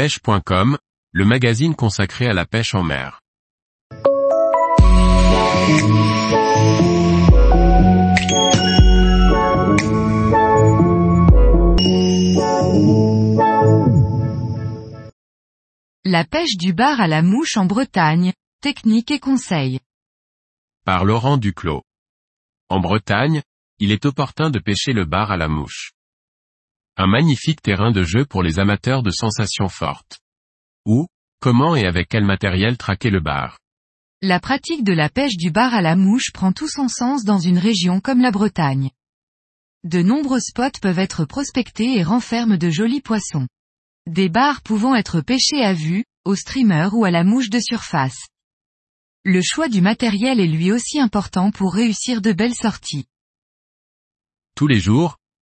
pêche.com, le magazine consacré à la pêche en mer. La pêche du bar à la mouche en Bretagne, technique et conseils. Par Laurent Duclos. En Bretagne, il est opportun de pêcher le bar à la mouche. Un magnifique terrain de jeu pour les amateurs de sensations fortes. Où, comment et avec quel matériel traquer le bar? La pratique de la pêche du bar à la mouche prend tout son sens dans une région comme la Bretagne. De nombreux spots peuvent être prospectés et renferment de jolis poissons. Des bars pouvant être pêchés à vue, au streamer ou à la mouche de surface. Le choix du matériel est lui aussi important pour réussir de belles sorties. Tous les jours,